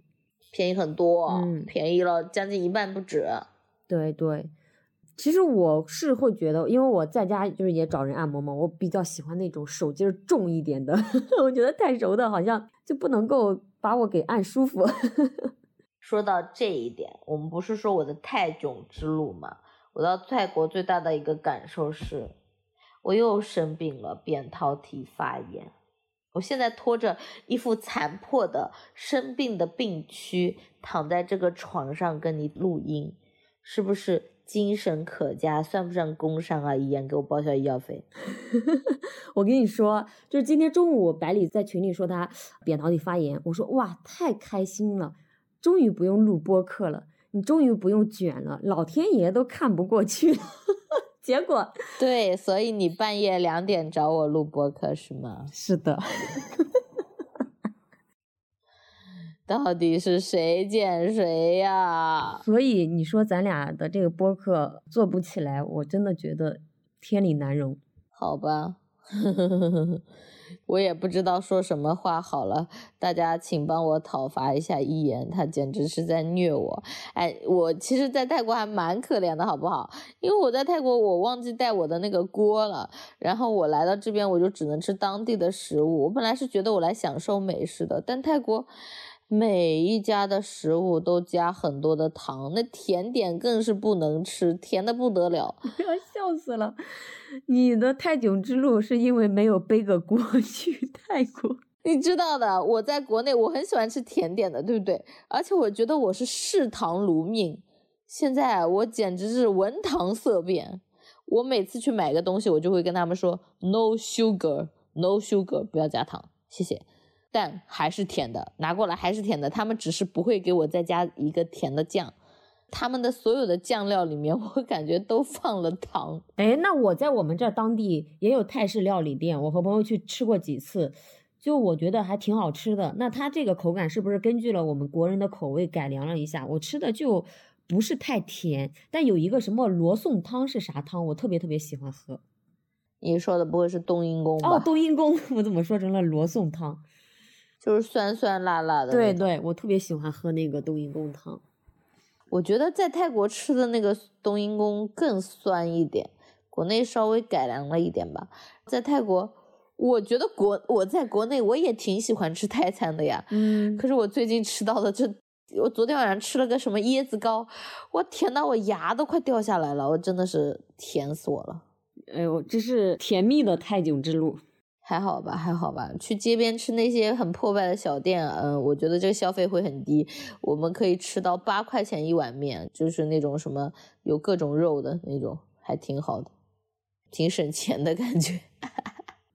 便宜很多，嗯，便宜了将近一半不止。对对。其实我是会觉得，因为我在家就是也找人按摩嘛，我比较喜欢那种手劲儿重一点的。我觉得太柔的好像就不能够把我给按舒服。说到这一点，我们不是说我的泰囧之路嘛？我到泰国最大的一个感受是，我又生病了，扁桃体发炎。我现在拖着一副残破的生病的病躯，躺在这个床上跟你录音，是不是？精神可嘉，算不上工伤啊！医院给我报销医药费。我跟你说，就是今天中午百里在群里说他扁桃体发炎，我说哇，太开心了，终于不用录播课了，你终于不用卷了，老天爷都看不过去了。结果对，所以你半夜两点找我录播课是吗？是的。到底是谁捡谁呀？所以你说咱俩的这个播客做不起来，我真的觉得天理难容。好吧，我也不知道说什么话好了，大家请帮我讨伐一下一言，他简直是在虐我。哎，我其实，在泰国还蛮可怜的，好不好？因为我在泰国，我忘记带我的那个锅了，然后我来到这边，我就只能吃当地的食物。我本来是觉得我来享受美食的，但泰国每一家的食物都加很多的糖，那甜点更是不能吃，甜的不得了。我 要笑死了。你的泰囧之路是因为没有背个锅 去泰国，你知道的。我在国内我很喜欢吃甜点的，对不对？而且我觉得我是嗜糖如命，现在我简直是闻糖色变。我每次去买个东西，我就会跟他们说 “no sugar”，“no sugar”，不要加糖，谢谢。但还是甜的，拿过来还是甜的。他们只是不会给我再加一个甜的酱。他们的所有的酱料里面，我感觉都放了糖。哎，那我在我们这当地也有泰式料理店，我和朋友去吃过几次，就我觉得还挺好吃的。那它这个口感是不是根据了我们国人的口味改良了一下？我吃的就不是太甜，但有一个什么罗宋汤是啥汤，我特别特别喜欢喝。你说的不会是冬阴功吧？哦，冬阴功，我怎么说成了罗宋汤？就是酸酸辣辣的。对对，我特别喜欢喝那个冬阴功汤。我觉得在泰国吃的那个冬阴功更酸一点，国内稍微改良了一点吧。在泰国，我觉得国我在国内我也挺喜欢吃泰餐的呀。嗯。可是我最近吃到的这，我昨天晚上吃了个什么椰子糕，我甜到我牙都快掉下来了，我真的是甜死我了。哎呦，这是甜蜜的泰囧之路。还好吧，还好吧。去街边吃那些很破败的小店，嗯，我觉得这个消费会很低。我们可以吃到八块钱一碗面，就是那种什么有各种肉的那种，还挺好的，挺省钱的感觉。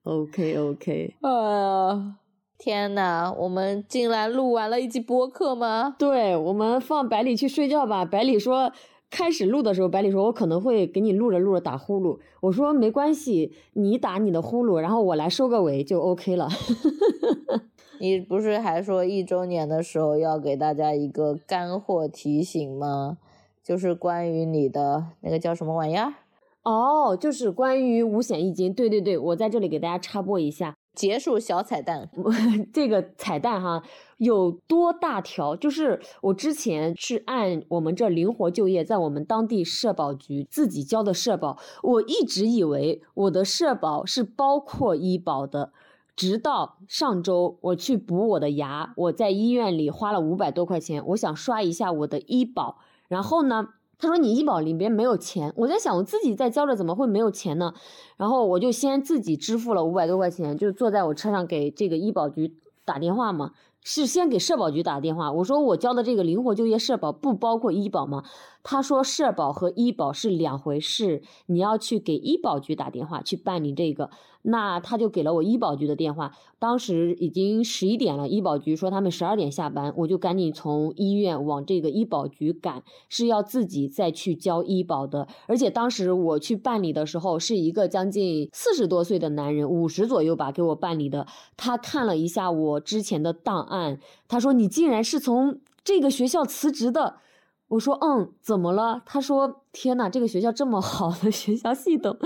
OK OK。啊，天呐，我们竟然录完了一集播客吗？对，我们放百里去睡觉吧。百里说。开始录的时候，百里说：“我可能会给你录着录着打呼噜。”我说：“没关系，你打你的呼噜，然后我来收个尾就 OK 了。”你不是还说一周年的时候要给大家一个干货提醒吗？就是关于你的那个叫什么玩意儿？哦，就是关于五险一金。对对对，我在这里给大家插播一下。结束小彩蛋，这个彩蛋哈有多大条？就是我之前去按我们这灵活就业，在我们当地社保局自己交的社保，我一直以为我的社保是包括医保的，直到上周我去补我的牙，我在医院里花了五百多块钱，我想刷一下我的医保，然后呢？他说你医保里边没有钱，我在想我自己在交着怎么会没有钱呢？然后我就先自己支付了五百多块钱，就坐在我车上给这个医保局打电话嘛，是先给社保局打电话，我说我交的这个灵活就业社保不包括医保吗？他说社保和医保是两回事，你要去给医保局打电话去办理这个。那他就给了我医保局的电话，当时已经十一点了，医保局说他们十二点下班，我就赶紧从医院往这个医保局赶，是要自己再去交医保的。而且当时我去办理的时候，是一个将近四十多岁的男人，五十左右吧，给我办理的。他看了一下我之前的档案，他说：“你竟然是从这个学校辞职的。”我说：“嗯，怎么了？”他说：“天呐，这个学校这么好的学校系统，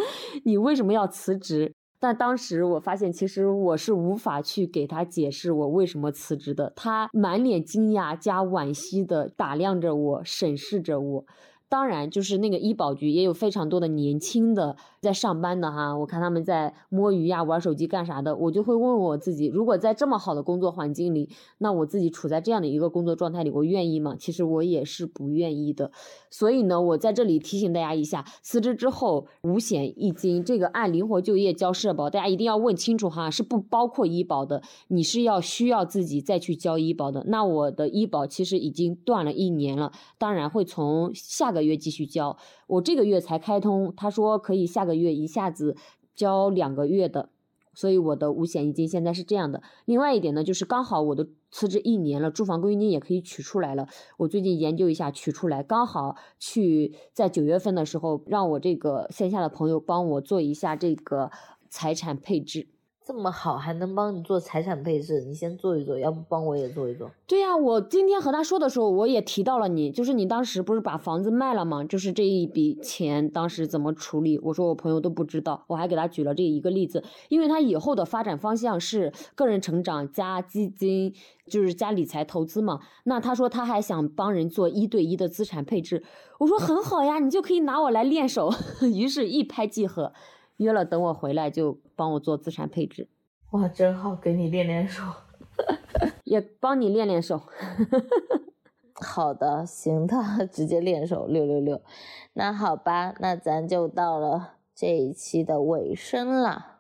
你为什么要辞职？”那当时我发现，其实我是无法去给他解释我为什么辞职的。他满脸惊讶加惋惜的打量着我，审视着我。当然，就是那个医保局也有非常多的年轻的在上班的哈，我看他们在摸鱼呀、玩手机干啥的，我就会问我自己：如果在这么好的工作环境里，那我自己处在这样的一个工作状态里，我愿意吗？其实我也是不愿意的。所以呢，我在这里提醒大家一下：辞职之后五险一金这个按灵活就业交社保，大家一定要问清楚哈，是不包括医保的，你是要需要自己再去交医保的。那我的医保其实已经断了一年了，当然会从下。个月继续交，我这个月才开通，他说可以下个月一下子交两个月的，所以我的五险一金现在是这样的。另外一点呢，就是刚好我的辞职一年了，住房公积金也可以取出来了。我最近研究一下取出来，刚好去在九月份的时候，让我这个线下的朋友帮我做一下这个财产配置。这么好，还能帮你做财产配置，你先做一做，要不帮我也做一做？对呀、我今天和他说的时候，我也提到了你，就是你当时不是把房子卖了吗？就是这一笔钱当时怎么处理？我说我朋友都不知道，我还给他举了这一个例子，因为他以后的发展方向是个人成长加基金，就是加理财投资嘛。那他说他还想帮人做一对一的资产配置，我说很好呀，你就可以拿我来练手，于是一拍即合，约了等我回来就帮我做资产配置，哇，真好，给你练练手。也帮你练练手。好的，行的，直接练手六六六。那好吧，那咱就到了这一期的尾声了。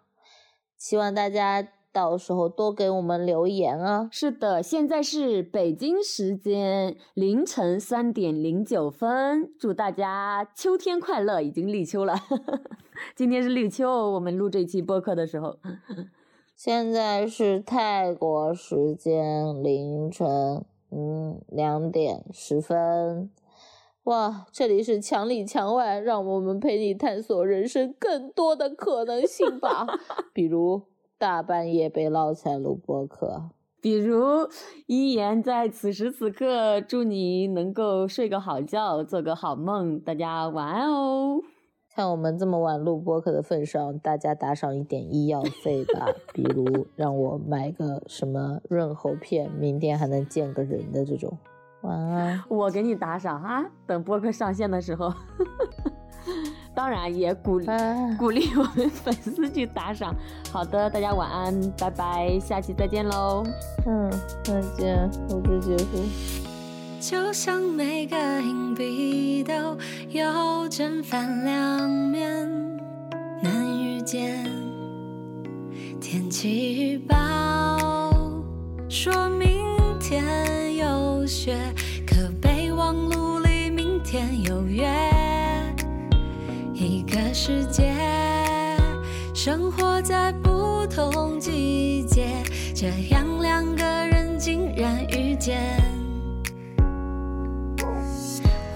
希望大家到时候多给我们留言啊。是的，现在是北京时间凌晨三点零九分，祝大家秋天快乐！已经立秋了，今天是立秋，我们录这期播客的时候。现在是泰国时间凌晨，嗯，两点十分。哇，这里是墙里墙外，让我们陪你探索人生更多的可能性吧。比如大半夜被捞起来录播客，比如一言在此时此刻祝你能够睡个好觉，做个好梦，大家晚安哦。看我们这么晚录播客的份上，大家打赏一点医药费吧。比如 让我买个什么润喉片，明天还能见个人的这种。晚安。我给你打赏啊，等播客上线的时候。当然也鼓励拜鼓励我们 粉丝去打赏。好的，大家晚安，拜拜，下期再见喽。嗯，再见，录制结束。就像每个硬币都有正反两面，难遇见。天气预报说明天有雪，可备忘录里明天有约。世界，生活在不同季节，这样两个人竟然遇见。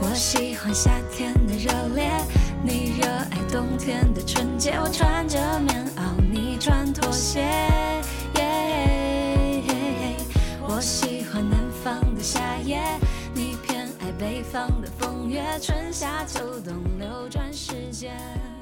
我喜欢夏天的热烈，你热爱冬天的纯洁。我穿着棉袄，你穿拖鞋。我喜欢南方的夏夜，你偏爱北方月。春夏秋冬流转时间。